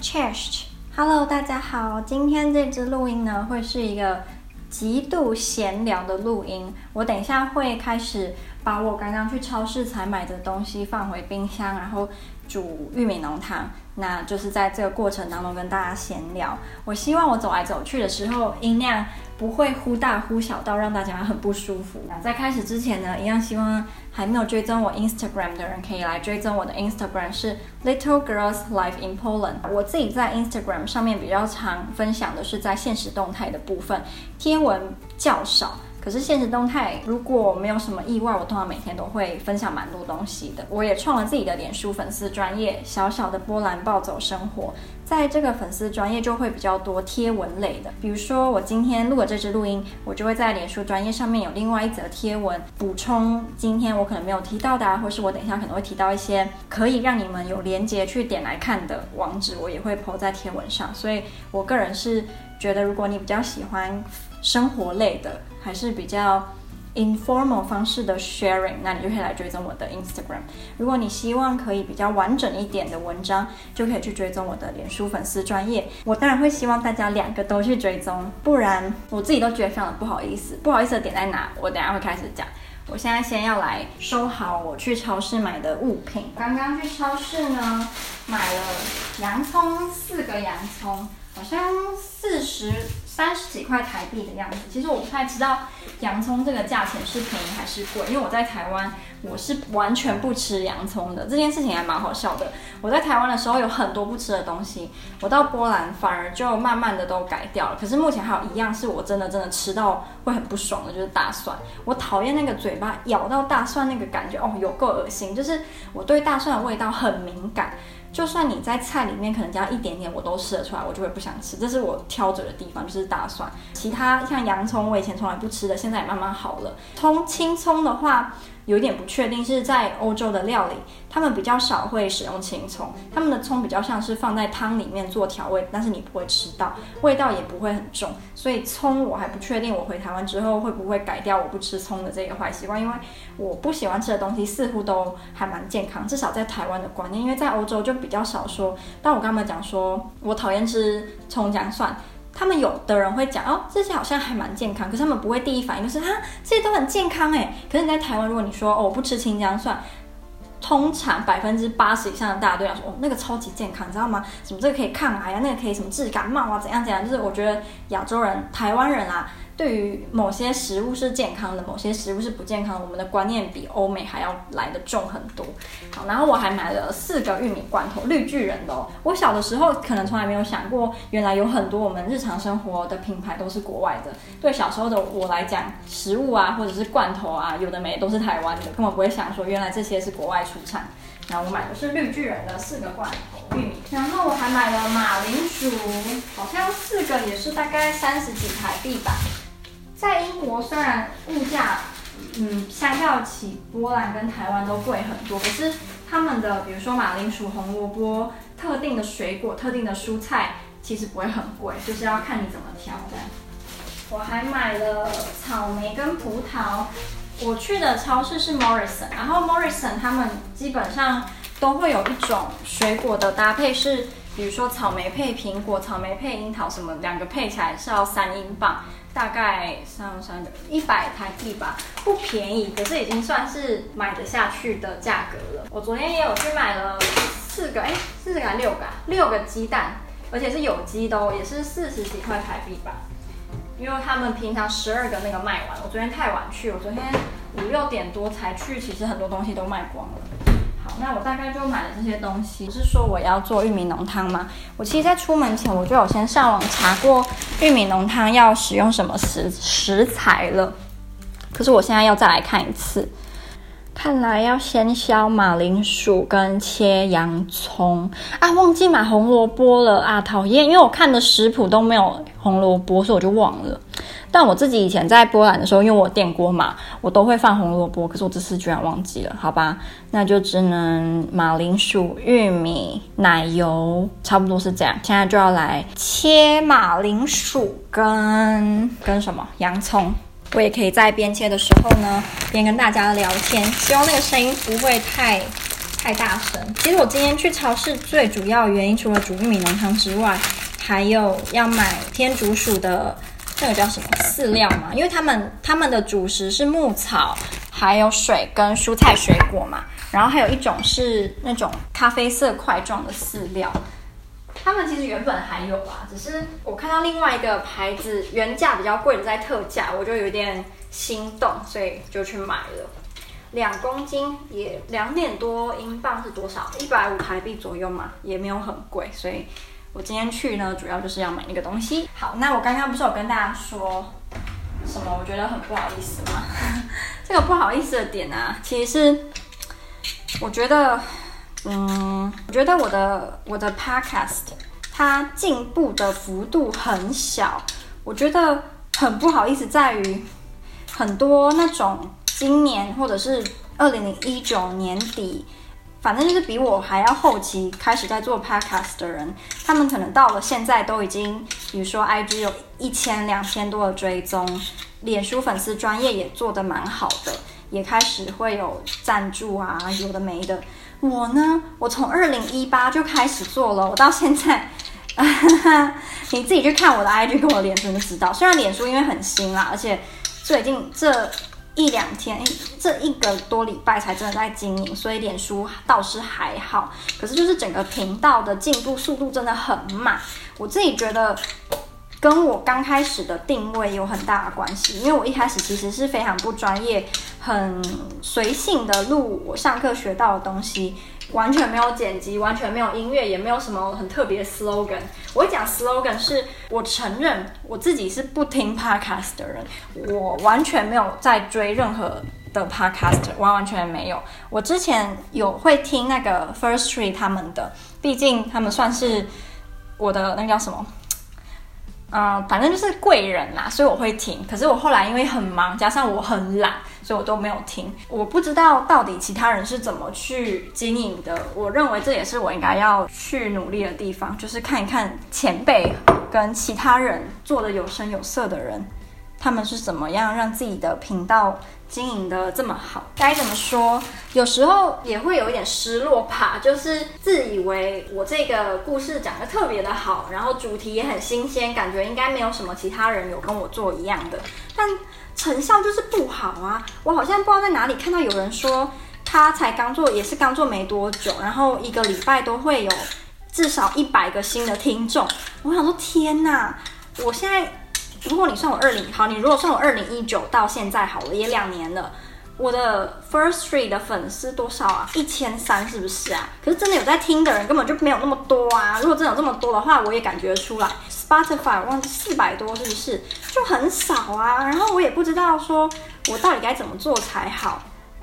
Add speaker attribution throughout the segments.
Speaker 1: Cheers，Hello，大家好，今天这支录音呢，会是一个极度闲聊的录音。我等一下会开始把我刚刚去超市才买的东西放回冰箱，然后煮玉米浓汤。那就是在这个过程当中跟大家闲聊。我希望我走来走去的时候，音量不会忽大忽小到让大家很不舒服。在开始之前呢，一样希望还没有追踪我 Instagram 的人可以来追踪我的 Instagram 是 Little Girls Life in Poland。我自己在 Instagram 上面比较常分享的是在现实动态的部分，贴文较少。可是现实动态如果没有什么意外，我通常每天都会分享蛮多东西的。我也创了自己的脸书粉丝专业，小小的波兰暴走生活，在这个粉丝专业就会比较多贴文类的。比如说我今天录了这支录音，我就会在脸书专业上面有另外一则贴文补充今天我可能没有提到的啊，或是我等一下可能会提到一些可以让你们有连接去点来看的网址，我也会 po 在贴文上。所以我个人是觉得，如果你比较喜欢生活类的，还是比较 informal 方式的 sharing，那你就可以来追踪我的 Instagram。如果你希望可以比较完整一点的文章，就可以去追踪我的脸书粉丝专页。我当然会希望大家两个都去追踪，不然我自己都觉得非常的不好意思。不好意思的点在哪？我等下会开始讲。我现在先要来收好我去超市买的物品。刚刚去超市呢，买了洋葱，四个洋葱，好像四十。三十几块台币的样子，其实我不太知道洋葱这个价钱是便宜还是贵，因为我在台湾我是完全不吃洋葱的，这件事情还蛮好笑的。我在台湾的时候有很多不吃的东西，我到波兰反而就慢慢的都改掉了。可是目前还有一样是我真的真的吃到会很不爽的，就是大蒜。我讨厌那个嘴巴咬到大蒜那个感觉，哦，有够恶心。就是我对大蒜的味道很敏感。就算你在菜里面可能加一点点，我都吃得出来，我就会不想吃。这是我挑嘴的地方，就是大蒜。其他像洋葱，我以前从来不吃的，现在也慢慢好了。葱、青葱的话。有点不确定，是在欧洲的料理，他们比较少会使用青葱，他们的葱比较像是放在汤里面做调味，但是你不会吃到，味道也不会很重，所以葱我还不确定，我回台湾之后会不会改掉我不吃葱的这个坏习惯，因为我不喜欢吃的东西似乎都还蛮健康，至少在台湾的观念，因为在欧洲就比较少说。但我刚刚讲说我讨厌吃葱姜蒜。他们有的人会讲哦，这些好像还蛮健康，可是他们不会第一反应就是啊，这些都很健康诶。可是你在台湾，如果你说哦，我不吃青姜蒜，通常百分之八十以上的大家都要说哦，那个超级健康，你知道吗？什么这个可以抗癌啊，那个可以什么治感冒啊，怎样怎样？就是我觉得亚洲人、台湾人啊。对于某些食物是健康的，某些食物是不健康的，我们的观念比欧美还要来得重很多。好，然后我还买了四个玉米罐头，绿巨人的哦。我小的时候可能从来没有想过，原来有很多我们日常生活的品牌都是国外的。对小时候的我来讲，食物啊或者是罐头啊，有的没都是台湾的，根本不会想说原来这些是国外出产。然后我买的是绿巨人的四个罐头玉米，然后我还买了马铃薯，好像四个也是大概三十几台币吧。在英国，虽然物价，嗯，相较起波兰跟台湾都贵很多，可是他们的，比如说马铃薯、红萝卜、特定的水果、特定的蔬菜，其实不会很贵，就是要看你怎么挑的。我还买了草莓跟葡萄。我去的超市是 Morrison，然后 Morrison 他们基本上都会有一种水果的搭配是，比如说草莓配苹果、草莓配樱桃什么，两个配起来是要三英镑。大概三三的一百台币吧，不便宜，可是已经算是买得下去的价格了。我昨天也有去买了四个，哎，四个还六个，六个鸡蛋，而且是有机的哦，也是四十几块台币吧。因为他们平常十二个那个卖完，我昨天太晚去，我昨天五六点多才去，其实很多东西都卖光了。好那我大概就买了这些东西。不是说我要做玉米浓汤吗？我其实，在出门前我就有先上网查过玉米浓汤要使用什么食食材了。可是我现在要再来看一次，看来要先削马铃薯跟切洋葱啊，忘记买红萝卜了啊，讨厌！因为我看的食谱都没有红萝卜，所以我就忘了。但我自己以前在波兰的时候，因为我电锅嘛，我都会放红萝卜。可是我这次居然忘记了，好吧，那就只能马铃薯、玉米、奶油，差不多是这样。现在就要来切马铃薯跟跟什么洋葱。我也可以在边切的时候呢，边跟大家聊天。希望那个声音不会太太大声。其实我今天去超市最主要原因，除了煮玉米浓汤之外，还有要买天竺鼠的那个叫什么饲料嘛？因为他们他们的主食是牧草，还有水跟蔬菜水果嘛。然后还有一种是那种咖啡色块状的饲料。他们其实原本还有啊，只是我看到另外一个牌子原价比较贵的在特价，我就有点心动，所以就去买了。两公斤也两点多英镑是多少？一百五台币左右嘛，也没有很贵，所以我今天去呢，主要就是要买那个东西。好，那我刚刚不是有跟大家说什么？我觉得很不好意思吗？这个不好意思的点啊，其实是我觉得。嗯，我觉得我的我的 podcast 它进步的幅度很小，我觉得很不好意思，在于很多那种今年或者是二零零一九年底，反正就是比我还要后期开始在做 podcast 的人，他们可能到了现在都已经，比如说 IG 有一千两千多的追踪，脸书粉丝专业也做得蛮好的，也开始会有赞助啊，有的没的。我呢，我从二零一八就开始做了，我到现在，你自己去看我的 IG 跟我脸书就知道。虽然脸书因为很新啦，而且最近这一两天，这一个多礼拜才真的在经营，所以脸书倒是还好。可是就是整个频道的进步速度真的很慢，我自己觉得。跟我刚开始的定位有很大的关系，因为我一开始其实是非常不专业、很随性的录我上课学到的东西，完全没有剪辑，完全没有音乐，也没有什么很特别的 slogan。我讲 slogan 是我承认我自己是不听 podcast 的人，我完全没有在追任何的 podcast，完完全没有。我之前有会听那个 Firstory 他们的，毕竟他们算是我的那个叫什么？嗯，反正就是贵人啦，所以我会听。可是我后来因为很忙，加上我很懒，所以我都没有听。我不知道到底其他人是怎么去经营的。我认为这也是我应该要去努力的地方，就是看一看前辈跟其他人做的有声有色的人，他们是怎么样让自己的频道经营的这么好，该怎么说？有时候也会有一点失落吧，就是自以为我这个故事讲得特别的好，然后主题也很新鲜，感觉应该没有什么其他人有跟我做一样的，但成效就是不好啊！我好像不知道在哪里看到有人说，他才刚做，也是刚做没多久，然后一个礼拜都会有至少一百个新的听众。我想说，天哪！我现在。如果你算我二零好，你如果算我二零一九到现在好了，也两年了。我的 first three 的粉丝多少啊？一千三是不是啊？可是真的有在听的人根本就没有那么多啊。如果真的有这么多的话，我也感觉出来。Spotify 我忘记四百多是不是？就很少啊。然后我也不知道说我到底该怎么做才好。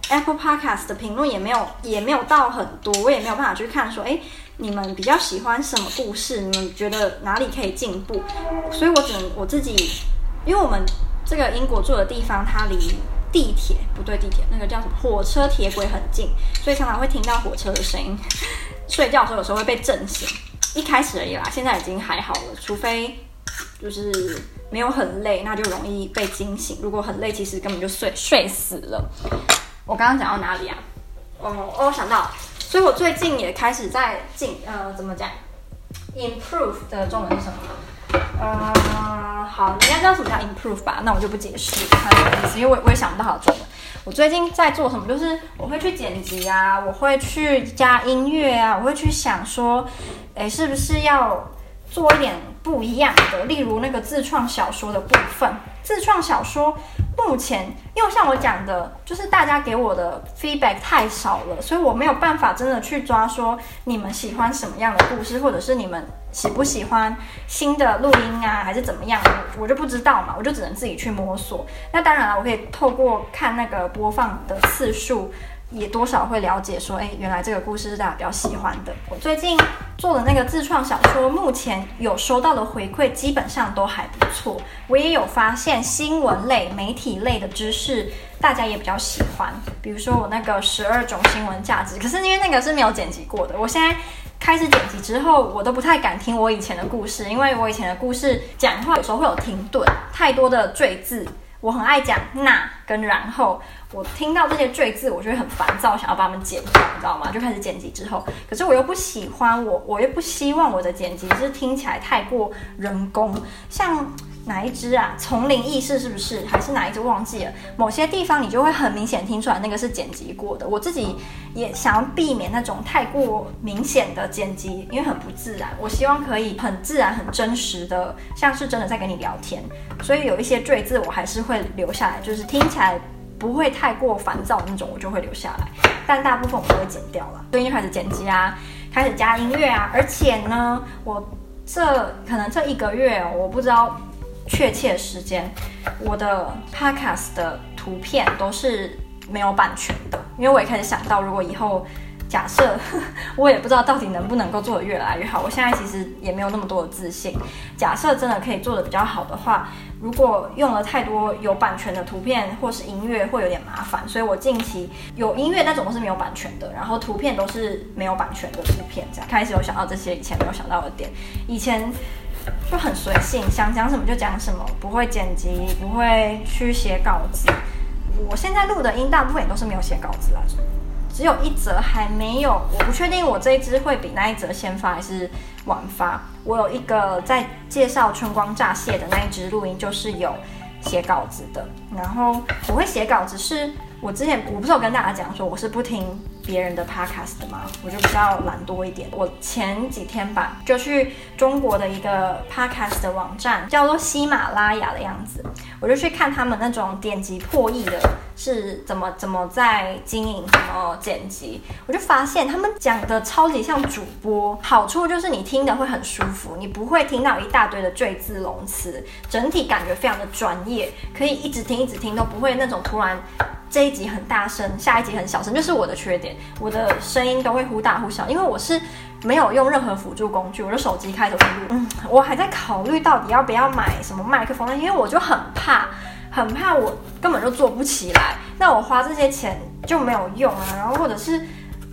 Speaker 1: Apple Podcast 的评论也没有也没有到很多，我也没有办法去看说，诶。你们比较喜欢什么故事？你们觉得哪里可以进步？所以我只能我自己，因为我们这个英国住的地方，它离地铁不对，地铁那个叫什么火车铁轨很近，所以常常会听到火车的声音。睡觉的时候有时候会被震醒，一开始而已啦，现在已经还好了。除非就是没有很累，那就容易被惊醒。如果很累，其实根本就睡睡死了。我刚刚讲到哪里啊？哦哦，想到。所以我最近也开始在进，呃，怎么讲？improve 的中文是什么？呃，好，你应该知道什么叫 improve 吧？那我就不解释它的意思，因为我我也想不到好中文。我最近在做什么？就是我会去剪辑啊，我会去加音乐啊，我会去想说，诶，是不是要做一点不一样的？例如那个自创小说的部分，自创小说。目前，因为像我讲的，就是大家给我的 feedback 太少了，所以我没有办法真的去抓说你们喜欢什么样的故事，或者是你们喜不喜欢新的录音啊，还是怎么样，我就不知道嘛，我就只能自己去摸索。那当然了，我可以透过看那个播放的次数。也多少会了解说，哎，原来这个故事是大家比较喜欢的。我最近做的那个自创小说，目前有收到的回馈基本上都还不错。我也有发现新闻类、媒体类的知识，大家也比较喜欢。比如说我那个十二种新闻价值，可是因为那个是没有剪辑过的，我现在开始剪辑之后，我都不太敢听我以前的故事，因为我以前的故事讲话有时候会有停顿，太多的赘字。我很爱讲那跟然后，我听到这些赘字，我就会很烦躁，想要把它们剪掉，你知道吗？就开始剪辑之后，可是我又不喜欢我，我又不希望我的剪辑是听起来太过人工，像。哪一支啊？丛林意识是不是？还是哪一支忘记了？某些地方你就会很明显听出来那个是剪辑过的。我自己也想要避免那种太过明显的剪辑，因为很不自然。我希望可以很自然、很真实的，像是真的在跟你聊天。所以有一些赘字我还是会留下来，就是听起来不会太过烦躁那种，我就会留下来。但大部分我都会剪掉了。最近就开始剪辑啊，开始加音乐啊，而且呢，我这可能这一个月，我不知道。确切时间，我的 podcast 的图片都是没有版权的，因为我也开始想到，如果以后假设 我也不知道到底能不能够做得越来越好，我现在其实也没有那么多的自信。假设真的可以做得比较好的话，如果用了太多有版权的图片或是音乐，会有点麻烦，所以我近期有音乐那种都是没有版权的，然后图片都是没有版权的图片，这样开始有想到这些以前没有想到的点，以前。就很随性，想讲什么就讲什么，不会剪辑，不会去写稿子。我现在录的音大部分也都是没有写稿子啦，只有一则还没有，我不确定我这一支会比那一则先发还是晚发。我有一个在介绍春光乍泄的那一支录音，就是有写稿子的。然后我会写稿子是，我之前我不是有跟大家讲说我是不听。别人的 podcast 的嘛，我就比较懒惰一点。我前几天吧，就去中国的一个 podcast 的网站，叫做喜马拉雅的样子，我就去看他们那种点击破亿的是怎么怎么在经营，怎么剪辑。我就发现他们讲的超级像主播，好处就是你听的会很舒服，你不会听到一大堆的赘字冗词，整体感觉非常的专业，可以一直听一直听都不会那种突然。这一集很大声，下一集很小声，就是我的缺点。我的声音都会忽大忽小，因为我是没有用任何辅助工具，我的手机开着录。嗯，我还在考虑到底要不要买什么麦克风，因为我就很怕，很怕我根本就做不起来。那我花这些钱就没有用啊。然后或者是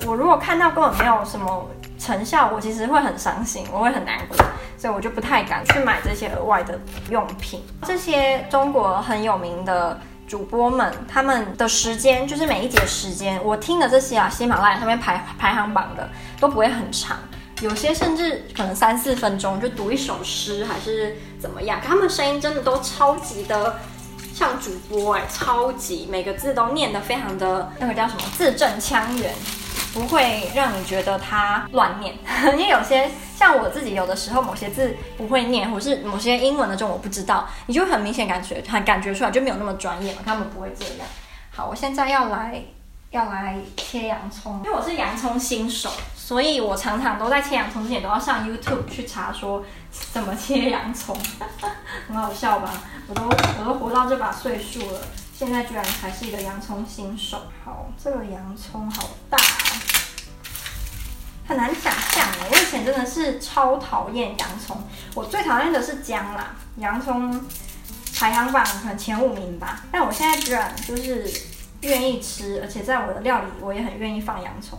Speaker 1: 我如果看到根本没有什么成效，我其实会很伤心，我会很难过，所以我就不太敢去买这些额外的用品。这些中国很有名的。主播们他们的时间就是每一节时间，我听的这些啊，喜马拉雅上面排排行榜的都不会很长，有些甚至可能三四分钟就读一首诗还是怎么样，他们声音真的都超级的像主播哎、超级每个字都念得非常的那个叫什么字正腔圆。不会让你觉得它乱念，因为有些像我自己，有的时候某些字不会念，或是某些英文的这种我不知道，你就很明显感觉，很感觉出来就没有那么专业嘛。他们不会这样。好，我现在要来要来切洋葱，因为我是洋葱新手，所以我常常都在切洋葱之前都要上 YouTube 去查说怎么切洋葱，很好笑吧？我都我都活到这把岁数了。现在居然还是一个洋葱新手。好，这个洋葱好大，很难想象。我以前真的是超讨厌洋葱，我最讨厌的是姜啦。洋葱排行榜可能前五名吧，但我现在居然就是愿意吃，而且在我的料理我也很愿意放洋葱。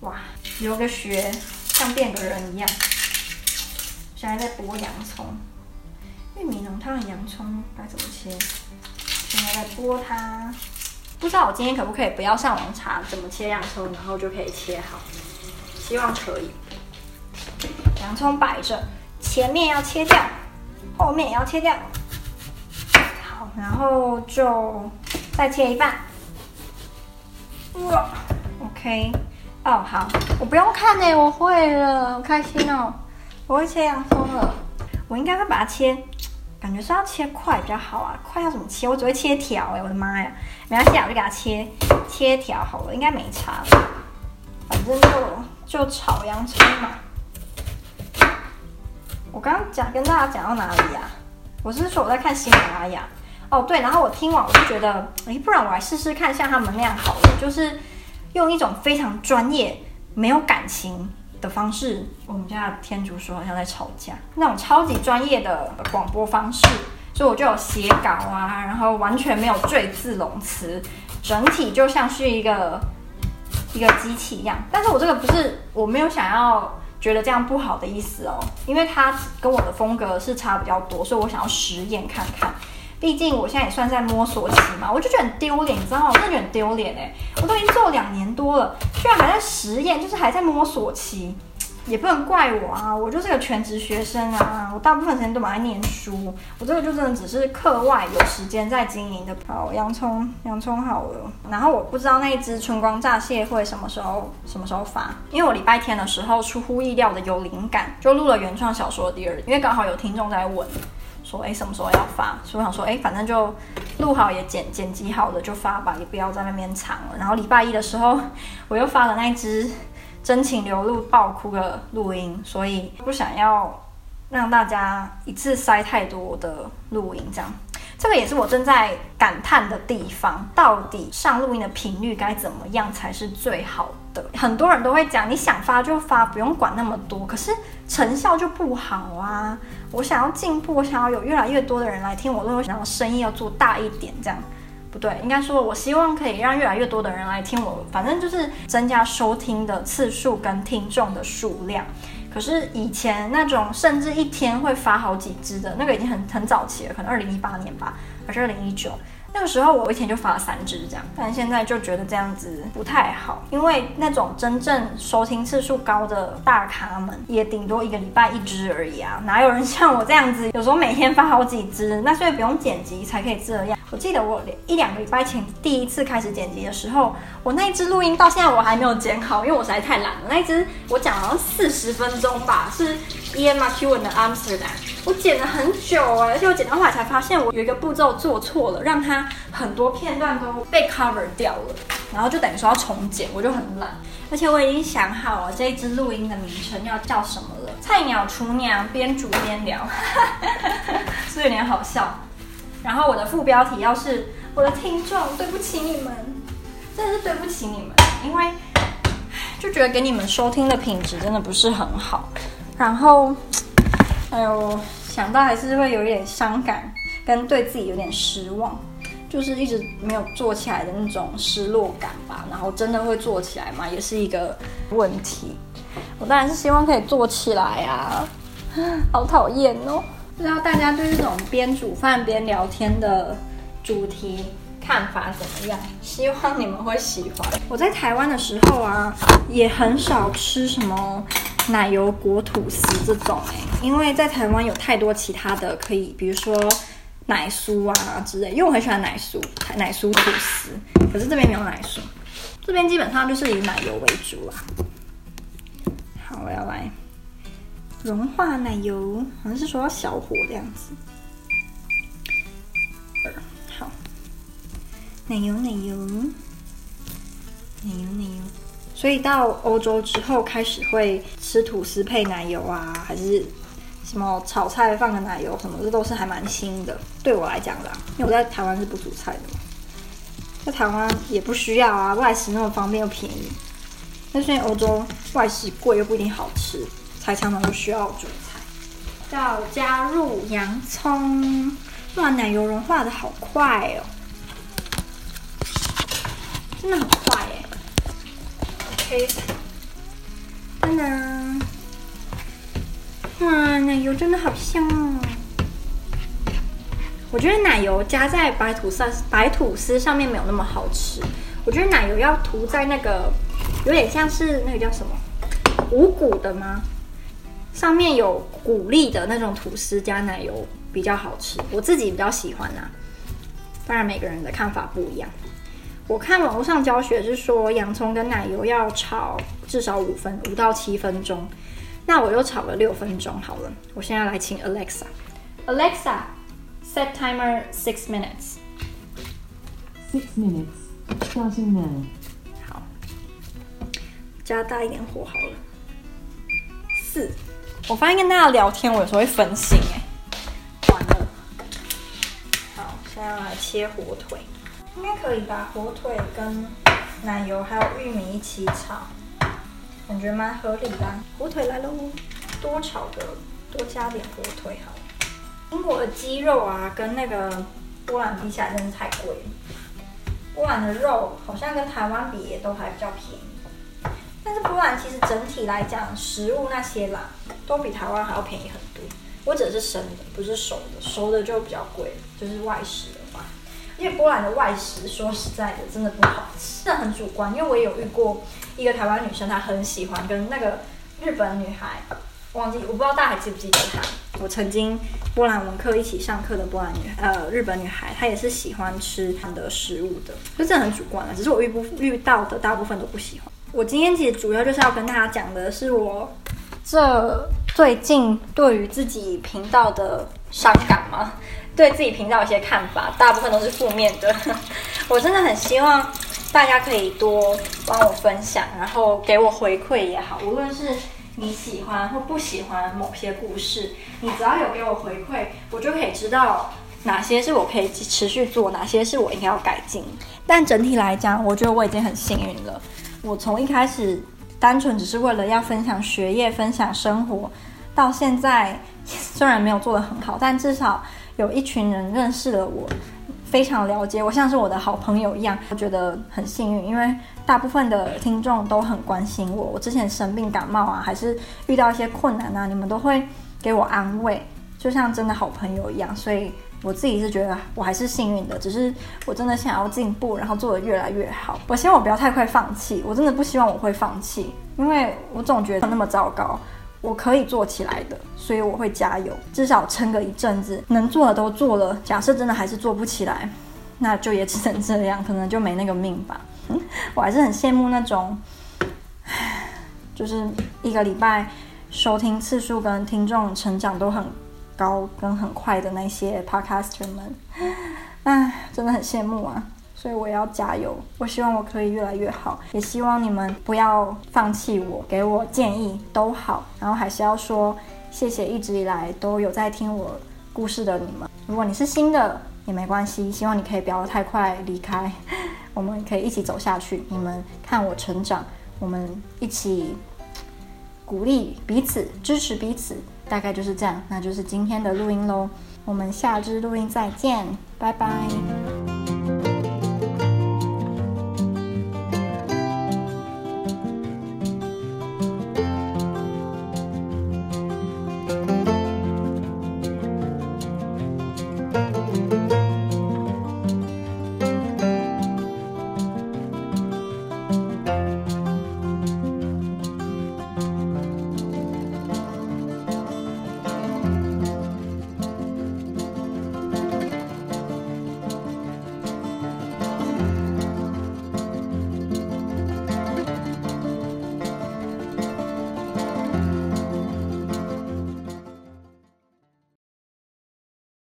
Speaker 1: 哇，留个学像变个人一样。现在在剥洋葱，玉米浓汤的洋葱该怎么切？现在在剥它，不知道我今天可不可以不要上网查怎么切洋葱，然后就可以切好。希望可以。洋葱摆着，前面要切掉，后面也要切掉。好，然后就再切一半。哇，OK，哦，好，我不用看呢，我会了，好开心哦，我会切洋葱了。我应该会把它切。感觉是要切块比较好啊，块要怎么切？我只会切条哎、我的妈呀！没关系，我就给它切切条好了，应该没差。反正就就炒洋葱嘛。我刚刚讲跟大家讲到哪里呀、啊？我是说我在看喜马拉雅哦，对，然后我听完我就觉得，哎，不然我来试试看像他们那样好了，就是用一种非常专业、没有感情。的方式，我们家的天竺鼠好像在吵架，那种超级专业的广播方式，所以我就有写稿啊，然后完全没有赘字冗词，整体就像是一个一个机器一样。但是我这个不是，我没有想要觉得这样不好的意思哦，因为它跟我的风格是差比较多，所以我想要实验看看。毕竟我现在也算在摸索期嘛，我就觉得很丢脸，你知道吗？我真的觉得很丢脸哎！我都已经做两年多了，居然还在实验，就是还在摸索期。也不能怪我啊，我就是个全职学生啊，我大部分时间都蛮爱念书，我这个就真的只是课外有时间在经营的。好，洋葱，洋葱好了。然后我不知道那一支春光乍泄会什么时候什么时候发，因为我礼拜天的时候出乎意料的有灵感，就录了原创小说第二，因为刚好有听众在问，说哎什么时候要发，所以我想说哎反正就录好也剪剪辑好了就发吧，也不要在那边藏了。然后礼拜一的时候我又发了那一支。真情流露爆哭的录音，所以不想要让大家一次塞太多的录音，这样，这个也是我正在感叹的地方。到底上录音的频率该怎么样才是最好很多人都会讲，你想发就发，不用管那么多。可是成效就不好啊！我想要进步，我想要有越来越多的人来听我录音，我想要声音要做大一点，这样。不对，应该说，我希望可以让越来越多的人来听我，反正就是增加收听的次数跟听众的数量。可是以前那种甚至一天会发好几支的那个已经很很早期了，可能二零一八年吧，还是二零一九。那个时候我一天就发了三支这样，但现在就觉得这样子不太好，因为那种真正收听次数高的大咖们也顶多一个礼拜一支而已啊，哪有人像我这样子，有时候每天发好几支，那所以不用剪辑才可以这样。我记得我一两个礼拜前第一次开始剪辑的时候，我那一支录音到现在我还没有剪好，因为我实在太懒了。那一支我讲好像四十分钟吧，是 Ian McEwan 的 Amsterdam。我剪了很久哎，而且我剪到后来才发现我有一个步骤做错了，让它很多片段都被 cover 掉了，然后就等于说要重剪，我就很懒。而且我已经想好了这一支录音的名称要叫什么了，菜鸟厨娘边煮边聊，是有点好笑。然后我的副标题要是我的听众，对不起你们，真的是对不起你们，因为就觉得给你们收听的品质真的不是很好，然后。哎呦，想到还是会有一点伤感，跟对自己有点失望，就是一直没有做起来的那种失落感吧。然后真的会做起来吗？也是一个问题。我当然是希望可以做起来呀，好讨厌哦！不知道大家对这种边煮饭边聊天的主题看法怎么样？希望你们会喜欢。我在台湾的时候啊，也很少吃什么。奶油裹吐司这种哎，因为在台湾有太多其他的可以，比如说奶酥啊之类，因为我很喜欢奶酥，奶酥吐司。可是这边没有奶酥，这边基本上就是以奶油为主啦。好，我要来融化奶油，好像是说要小火这样子。好，奶油，奶油，奶油，奶油。所以到欧洲之后，开始会吃吐司配奶油啊，还是什么炒菜放个奶油什么，这都是还蛮新的。对我来讲啦，因为我在台湾是不煮菜的嘛，在台湾也不需要啊，外食那么方便又便宜。但是欧洲外食贵又不一定好吃，才常常都需要煮菜。要加入洋葱，哇，奶油融化的好快哦，真的好快耶。当当，哇，奶油真的好香哦！我觉得奶油加在白吐司白吐司上面没有那么好吃。我觉得奶油要涂在那个有点像是那个叫什么无骨的吗？上面有谷粒的那种吐司加奶油比较好吃，我自己比较喜欢啊。当然每个人的看法不一样。我看网络上教学是说，洋葱跟奶油要炒至少五分五到七分钟，那我又炒了六分钟好了。我现在来请 Alexa，Alexa set timer six minutes。
Speaker 2: Six minutes starting now。
Speaker 1: 好，加大一点火好了。四，我发现跟大家聊天，我有时候会分心哎，完了。好，现在来切火腿。应该可以吧火腿跟奶油还有玉米一起炒，感觉蛮合理的。火腿来喽，多炒个，多加点火腿好。英国的鸡肉啊，跟那个波兰比起来真的太贵了。波兰的肉好像跟台湾比也都还比较便宜，但是波兰其实整体来讲，食物那些啦，都比台湾还要便宜很多。我指的是生的，不是熟的，熟的就比较贵，就是外食。因为波兰的外食，说实在的，真的不好吃，真的很主观。因为我也有遇过一个台湾女生，她很喜欢跟那个日本女孩，忘记我不知道大家还记不记得她。我曾经波兰文课一起上课的波兰女，呃，日本女孩，她也是喜欢吃她的食物的，就这很主观的。只是我遇不遇到的大部分都不喜欢。我今天其实主要就是要跟大家讲的是我这最近对于自己频道的伤感吗？对自己频道一些看法，大部分都是负面的。我真的很希望大家可以多帮我分享，然后给我回馈也好。无论是你喜欢或不喜欢某些故事，你只要有给我回馈，我就可以知道哪些是我可以持续做，哪些是我应该要改进。但整体来讲，我觉得我已经很幸运了。我从一开始单纯只是为了要分享学业、分享生活，到现在虽然没有做得很好，但至少。有一群人认识了我，非常了解我，像是我的好朋友一样，我觉得很幸运，因为大部分的听众都很关心我。我之前生病感冒啊，还是遇到一些困难啊，你们都会给我安慰，就像真的好朋友一样。所以我自己是觉得我还是幸运的，只是我真的想要进步，然后做得越来越好。我希望我不要太快放弃，我真的不希望我会放弃，因为我总觉得那么糟糕。我可以做起来的，所以我会加油，至少撑个一阵子，能做的都做了。假设真的还是做不起来，那就也只能这样，可能就没那个命吧。我还是很羡慕那种，就是一个礼拜收听次数跟听众成长都很高跟很快的那些 podcaster 们，唉，真的很羡慕啊。所以我要加油，我希望我可以越来越好，也希望你们不要放弃我，给我建议都好。然后还是要说谢谢一直以来都有在听我故事的你们。如果你是新的也没关系，希望你可以不要太快离开，我们可以一起走下去。你们看我成长，我们一起鼓励彼此，支持彼此，大概就是这样。那就是今天的录音喽，我们下支录音再见，拜拜。